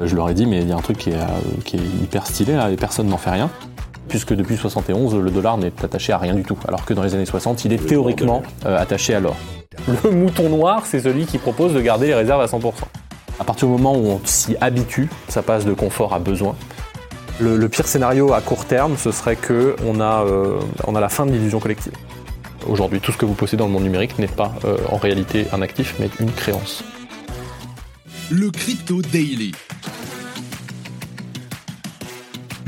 Je leur ai dit, mais il y a un truc qui est, euh, qui est hyper stylé là, et personne n'en fait rien. Puisque depuis 71, le dollar n'est attaché à rien du tout. Alors que dans les années 60, il est théoriquement euh, attaché à l'or. Le mouton noir, c'est celui qui propose de garder les réserves à 100%. À partir du moment où on s'y habitue, ça passe de confort à besoin. Le, le pire scénario à court terme, ce serait qu'on a, euh, on a la fin de l'illusion collective. Aujourd'hui, tout ce que vous possédez dans le monde numérique n'est pas euh, en réalité un actif, mais une créance. Le Crypto Daily.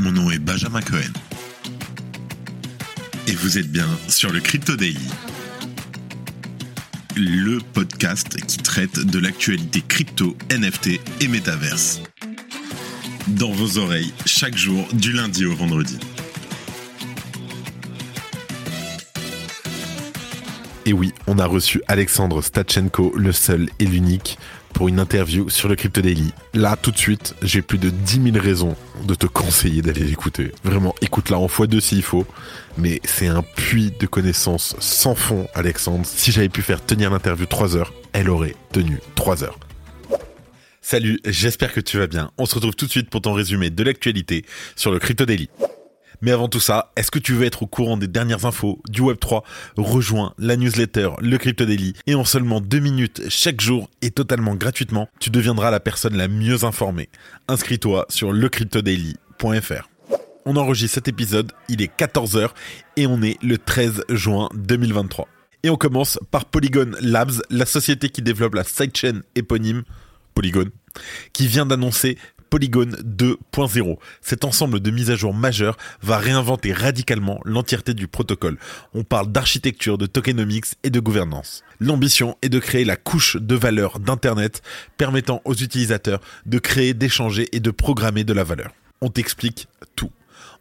Mon nom est Benjamin Cohen. Et vous êtes bien sur le Crypto Daily. Le podcast qui traite de l'actualité crypto, NFT et métaverse. Dans vos oreilles, chaque jour, du lundi au vendredi. Et oui, on a reçu Alexandre Stachenko, le seul et l'unique, pour une interview sur le Crypto Daily. Là, tout de suite, j'ai plus de 10 000 raisons de te conseiller d'aller l'écouter. Vraiment, écoute-la en fois deux s'il faut. Mais c'est un puits de connaissances sans fond, Alexandre. Si j'avais pu faire tenir l'interview 3 heures, elle aurait tenu 3 heures. Salut, j'espère que tu vas bien. On se retrouve tout de suite pour ton résumé de l'actualité sur le Crypto Daily. Mais avant tout ça, est-ce que tu veux être au courant des dernières infos du Web3 Rejoins la newsletter Le Crypto Daily et en seulement deux minutes chaque jour et totalement gratuitement, tu deviendras la personne la mieux informée. Inscris-toi sur lecryptodaily.fr. On enregistre cet épisode, il est 14h et on est le 13 juin 2023. Et on commence par Polygon Labs, la société qui développe la sidechain éponyme Polygon, qui vient d'annoncer Polygon 2.0. Cet ensemble de mises à jour majeures va réinventer radicalement l'entièreté du protocole. On parle d'architecture, de tokenomics et de gouvernance. L'ambition est de créer la couche de valeur d'Internet permettant aux utilisateurs de créer, d'échanger et de programmer de la valeur. On t'explique tout.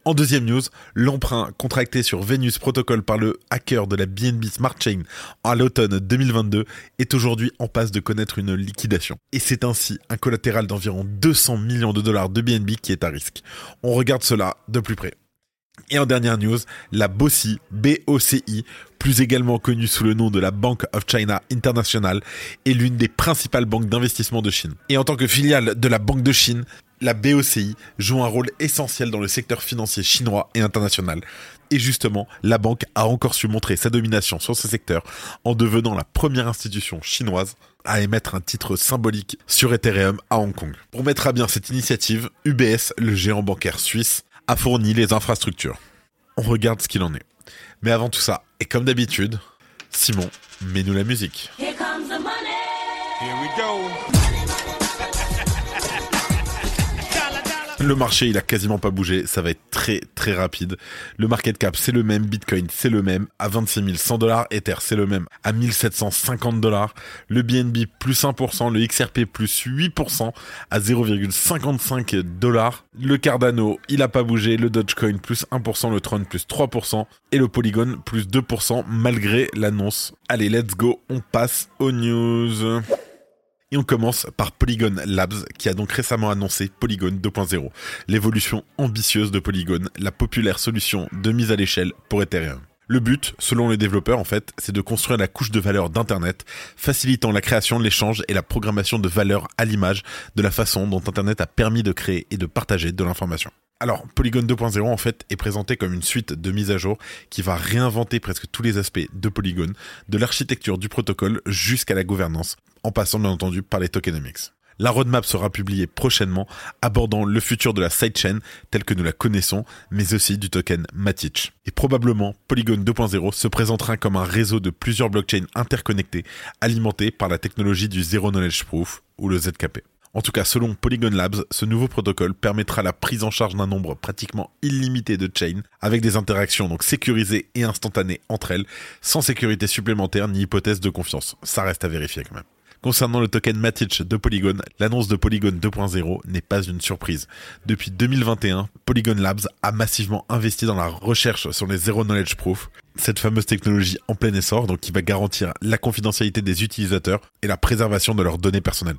En deuxième news, l'emprunt contracté sur Venus Protocol par le hacker de la BNB Smart Chain à l'automne 2022 est aujourd'hui en passe de connaître une liquidation. Et c'est ainsi un collatéral d'environ 200 millions de dollars de BNB qui est à risque. On regarde cela de plus près. Et en dernière news, la BOCI, BOCI, plus également connue sous le nom de la Bank of China International, est l'une des principales banques d'investissement de Chine. Et en tant que filiale de la Banque de Chine, la BOCI joue un rôle essentiel dans le secteur financier chinois et international. Et justement, la banque a encore su montrer sa domination sur ce secteur en devenant la première institution chinoise à émettre un titre symbolique sur Ethereum à Hong Kong. Pour mettre à bien cette initiative, UBS, le géant bancaire suisse, a fourni les infrastructures. On regarde ce qu'il en est. Mais avant tout ça, et comme d'habitude, Simon, mets-nous la musique. Here comes the money. Here we go. Le marché, il a quasiment pas bougé. Ça va être très, très rapide. Le market cap, c'est le même. Bitcoin, c'est le même. À 26 100 dollars. Ether, c'est le même. À 1750 dollars. Le BNB, plus 1%. Le XRP, plus 8%. À 0,55 dollars. Le Cardano, il a pas bougé. Le Dogecoin, plus 1%. Le Tron, plus 3%. Et le Polygon, plus 2%, malgré l'annonce. Allez, let's go. On passe aux news. Et on commence par Polygon Labs, qui a donc récemment annoncé Polygon 2.0, l'évolution ambitieuse de Polygon, la populaire solution de mise à l'échelle pour Ethereum. Le but, selon les développeurs en fait, c'est de construire la couche de valeur d'Internet, facilitant la création, l'échange et la programmation de valeur à l'image de la façon dont Internet a permis de créer et de partager de l'information. Alors, Polygon 2.0 en fait est présenté comme une suite de mises à jour qui va réinventer presque tous les aspects de Polygon, de l'architecture du protocole jusqu'à la gouvernance, en passant bien entendu par les tokenomics. La roadmap sera publiée prochainement, abordant le futur de la sidechain telle que nous la connaissons, mais aussi du token Matic. Et probablement, Polygon 2.0 se présentera comme un réseau de plusieurs blockchains interconnectés, alimentés par la technologie du Zero Knowledge Proof, ou le ZKP. En tout cas, selon Polygon Labs, ce nouveau protocole permettra la prise en charge d'un nombre pratiquement illimité de chains, avec des interactions donc sécurisées et instantanées entre elles, sans sécurité supplémentaire ni hypothèse de confiance. Ça reste à vérifier quand même. Concernant le token Matic de Polygon, l'annonce de Polygon 2.0 n'est pas une surprise. Depuis 2021, Polygon Labs a massivement investi dans la recherche sur les Zero Knowledge Proof, cette fameuse technologie en plein essor, donc qui va garantir la confidentialité des utilisateurs et la préservation de leurs données personnelles.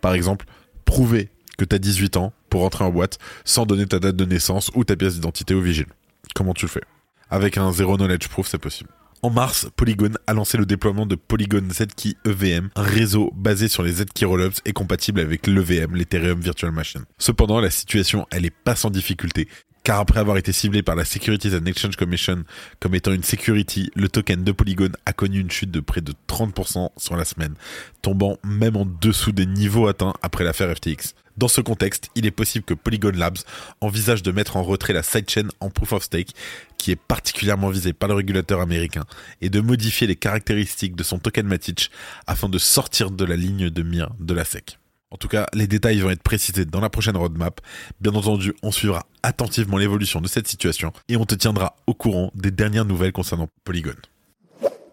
Par exemple, prouver que tu as 18 ans pour rentrer en boîte sans donner ta date de naissance ou ta pièce d'identité au vigile. Comment tu le fais? Avec un Zero Knowledge Proof, c'est possible. En mars, Polygon a lancé le déploiement de Polygon Zkey EVM, un réseau basé sur les Zkey Rollups et compatible avec l'EVM, l'Ethereum Virtual Machine. Cependant, la situation, elle est pas sans difficulté car après avoir été ciblé par la Securities and Exchange Commission comme étant une security, le token de Polygon a connu une chute de près de 30% sur la semaine, tombant même en dessous des niveaux atteints après l'affaire FTX. Dans ce contexte, il est possible que Polygon Labs envisage de mettre en retrait la sidechain en proof of stake, qui est particulièrement visée par le régulateur américain, et de modifier les caractéristiques de son token Matic afin de sortir de la ligne de mire de la SEC. En tout cas, les détails vont être précisés dans la prochaine roadmap. Bien entendu, on suivra attentivement l'évolution de cette situation et on te tiendra au courant des dernières nouvelles concernant Polygon.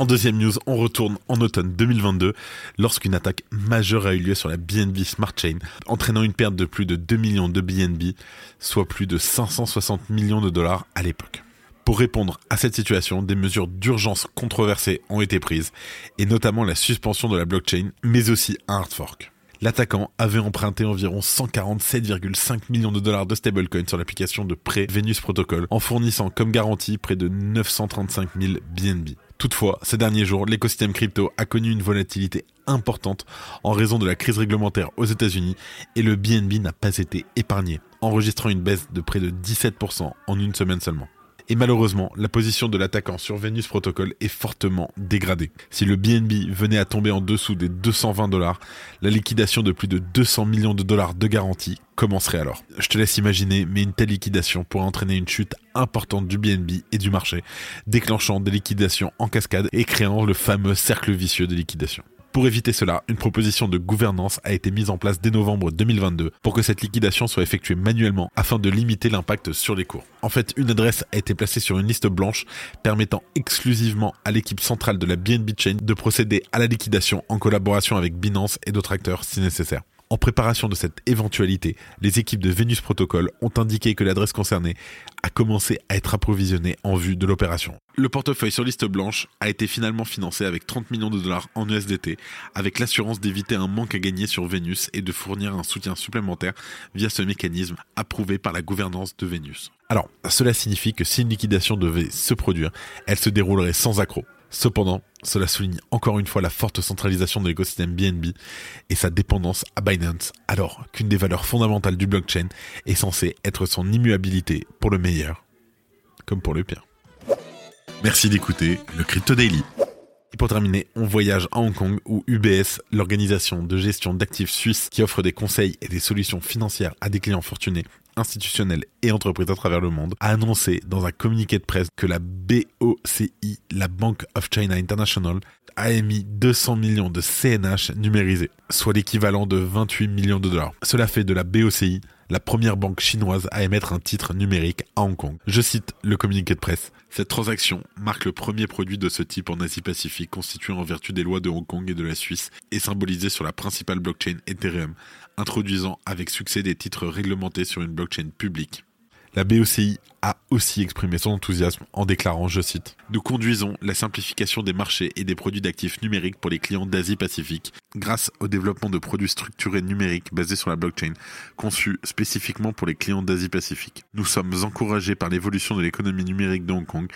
En deuxième news, on retourne en automne 2022 lorsqu'une attaque majeure a eu lieu sur la BNB Smart Chain, entraînant une perte de plus de 2 millions de BNB, soit plus de 560 millions de dollars à l'époque. Pour répondre à cette situation, des mesures d'urgence controversées ont été prises, et notamment la suspension de la blockchain, mais aussi un hard fork. L'attaquant avait emprunté environ 147,5 millions de dollars de stablecoin sur l'application de prêt Venus Protocol en fournissant comme garantie près de 935 000 BNB. Toutefois, ces derniers jours, l'écosystème crypto a connu une volatilité importante en raison de la crise réglementaire aux États-Unis et le BNB n'a pas été épargné, enregistrant une baisse de près de 17% en une semaine seulement. Et malheureusement, la position de l'attaquant sur Venus Protocol est fortement dégradée. Si le BNB venait à tomber en dessous des 220 dollars, la liquidation de plus de 200 millions de dollars de garantie commencerait alors. Je te laisse imaginer, mais une telle liquidation pourrait entraîner une chute importante du BNB et du marché, déclenchant des liquidations en cascade et créant le fameux cercle vicieux de liquidation. Pour éviter cela, une proposition de gouvernance a été mise en place dès novembre 2022 pour que cette liquidation soit effectuée manuellement afin de limiter l'impact sur les cours. En fait, une adresse a été placée sur une liste blanche permettant exclusivement à l'équipe centrale de la BNB Chain de procéder à la liquidation en collaboration avec Binance et d'autres acteurs si nécessaire. En préparation de cette éventualité, les équipes de Venus Protocol ont indiqué que l'adresse concernée a commencé à être approvisionnée en vue de l'opération. Le portefeuille sur liste blanche a été finalement financé avec 30 millions de dollars en USDT, avec l'assurance d'éviter un manque à gagner sur Venus et de fournir un soutien supplémentaire via ce mécanisme approuvé par la gouvernance de Venus. Alors, cela signifie que si une liquidation devait se produire, elle se déroulerait sans accroc. Cependant, cela souligne encore une fois la forte centralisation de l'écosystème BNB et sa dépendance à Binance, alors qu'une des valeurs fondamentales du blockchain est censée être son immuabilité pour le meilleur, comme pour le pire. Merci d'écouter le Crypto Daily. Et pour terminer, on voyage à Hong Kong où UBS, l'organisation de gestion d'actifs suisse qui offre des conseils et des solutions financières à des clients fortunés, institutionnels et entreprises à travers le monde, a annoncé dans un communiqué de presse que la BOCI, la Bank of China International, a émis 200 millions de CNH numérisés, soit l'équivalent de 28 millions de dollars. Cela fait de la BOCI la première banque chinoise à émettre un titre numérique à Hong Kong. Je cite le communiqué de presse. Cette transaction marque le premier produit de ce type en Asie-Pacifique constitué en vertu des lois de Hong Kong et de la Suisse et symbolisé sur la principale blockchain Ethereum, introduisant avec succès des titres réglementés sur une blockchain publique. La BOCI a aussi exprimé son enthousiasme en déclarant, je cite, Nous conduisons la simplification des marchés et des produits d'actifs numériques pour les clients d'Asie-Pacifique grâce au développement de produits structurés numériques basés sur la blockchain, conçus spécifiquement pour les clients d'Asie-Pacifique. Nous sommes encouragés par l'évolution de l'économie numérique de Hong Kong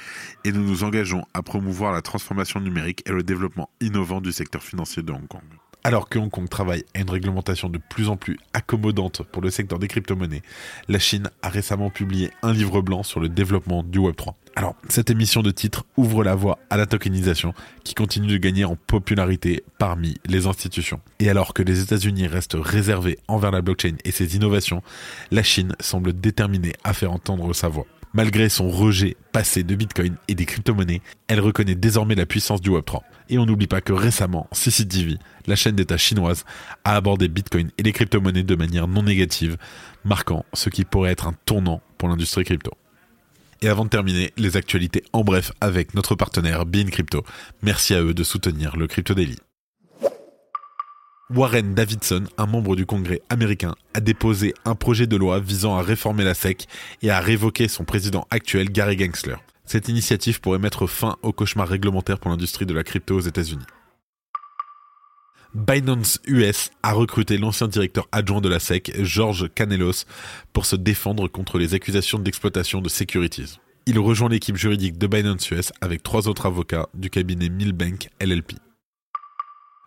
et nous nous engageons à promouvoir la transformation numérique et le développement innovant du secteur financier de Hong Kong. Alors que Hong Kong travaille à une réglementation de plus en plus accommodante pour le secteur des crypto-monnaies, la Chine a récemment publié un livre blanc sur le développement du Web3. Alors, cette émission de titre ouvre la voie à la tokenisation qui continue de gagner en popularité parmi les institutions. Et alors que les États-Unis restent réservés envers la blockchain et ses innovations, la Chine semble déterminée à faire entendre sa voix. Malgré son rejet passé de Bitcoin et des crypto-monnaies, elle reconnaît désormais la puissance du Web3. Et on n'oublie pas que récemment, CCTV, la chaîne d'État chinoise, a abordé Bitcoin et les crypto-monnaies de manière non négative, marquant ce qui pourrait être un tournant pour l'industrie crypto. Et avant de terminer, les actualités en bref avec notre partenaire Bean Crypto. Merci à eux de soutenir le Crypto Daily. Warren Davidson, un membre du Congrès américain, a déposé un projet de loi visant à réformer la SEC et à révoquer son président actuel Gary Gensler. Cette initiative pourrait mettre fin au cauchemar réglementaire pour l'industrie de la crypto aux États-Unis. Binance US a recruté l'ancien directeur adjoint de la SEC, George Canelos, pour se défendre contre les accusations d'exploitation de securities. Il rejoint l'équipe juridique de Binance US avec trois autres avocats du cabinet Milbank LLP.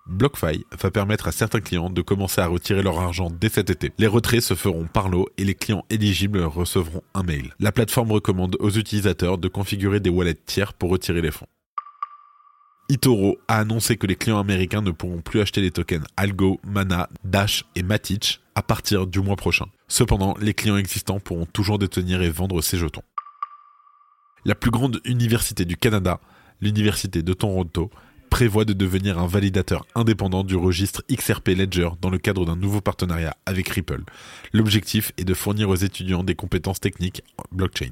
BlockFi va permettre à certains clients de commencer à retirer leur argent dès cet été. Les retraits se feront par lot et les clients éligibles recevront un mail. La plateforme recommande aux utilisateurs de configurer des wallets tiers pour retirer les fonds. Itoro a annoncé que les clients américains ne pourront plus acheter les tokens Algo, Mana, Dash et Matic à partir du mois prochain. Cependant, les clients existants pourront toujours détenir et vendre ces jetons. La plus grande université du Canada, l'université de Toronto, prévoit de devenir un validateur indépendant du registre XRP Ledger dans le cadre d'un nouveau partenariat avec Ripple. L'objectif est de fournir aux étudiants des compétences techniques en blockchain.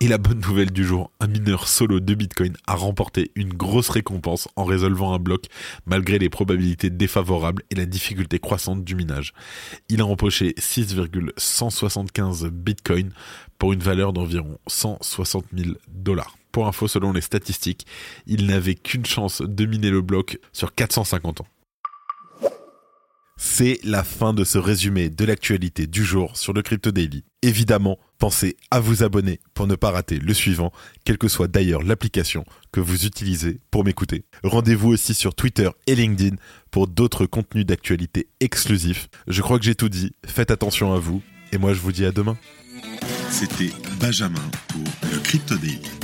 Et la bonne nouvelle du jour, un mineur solo de Bitcoin a remporté une grosse récompense en résolvant un bloc malgré les probabilités défavorables et la difficulté croissante du minage. Il a empoché 6,175 Bitcoin pour une valeur d'environ 160 000 dollars. Pour info, selon les statistiques, il n'avait qu'une chance de miner le bloc sur 450 ans. C'est la fin de ce résumé de l'actualité du jour sur le Crypto Daily. Évidemment, pensez à vous abonner pour ne pas rater le suivant, quelle que soit d'ailleurs l'application que vous utilisez pour m'écouter. Rendez-vous aussi sur Twitter et LinkedIn pour d'autres contenus d'actualité exclusifs. Je crois que j'ai tout dit, faites attention à vous, et moi je vous dis à demain. C'était Benjamin pour le Crypto Daily.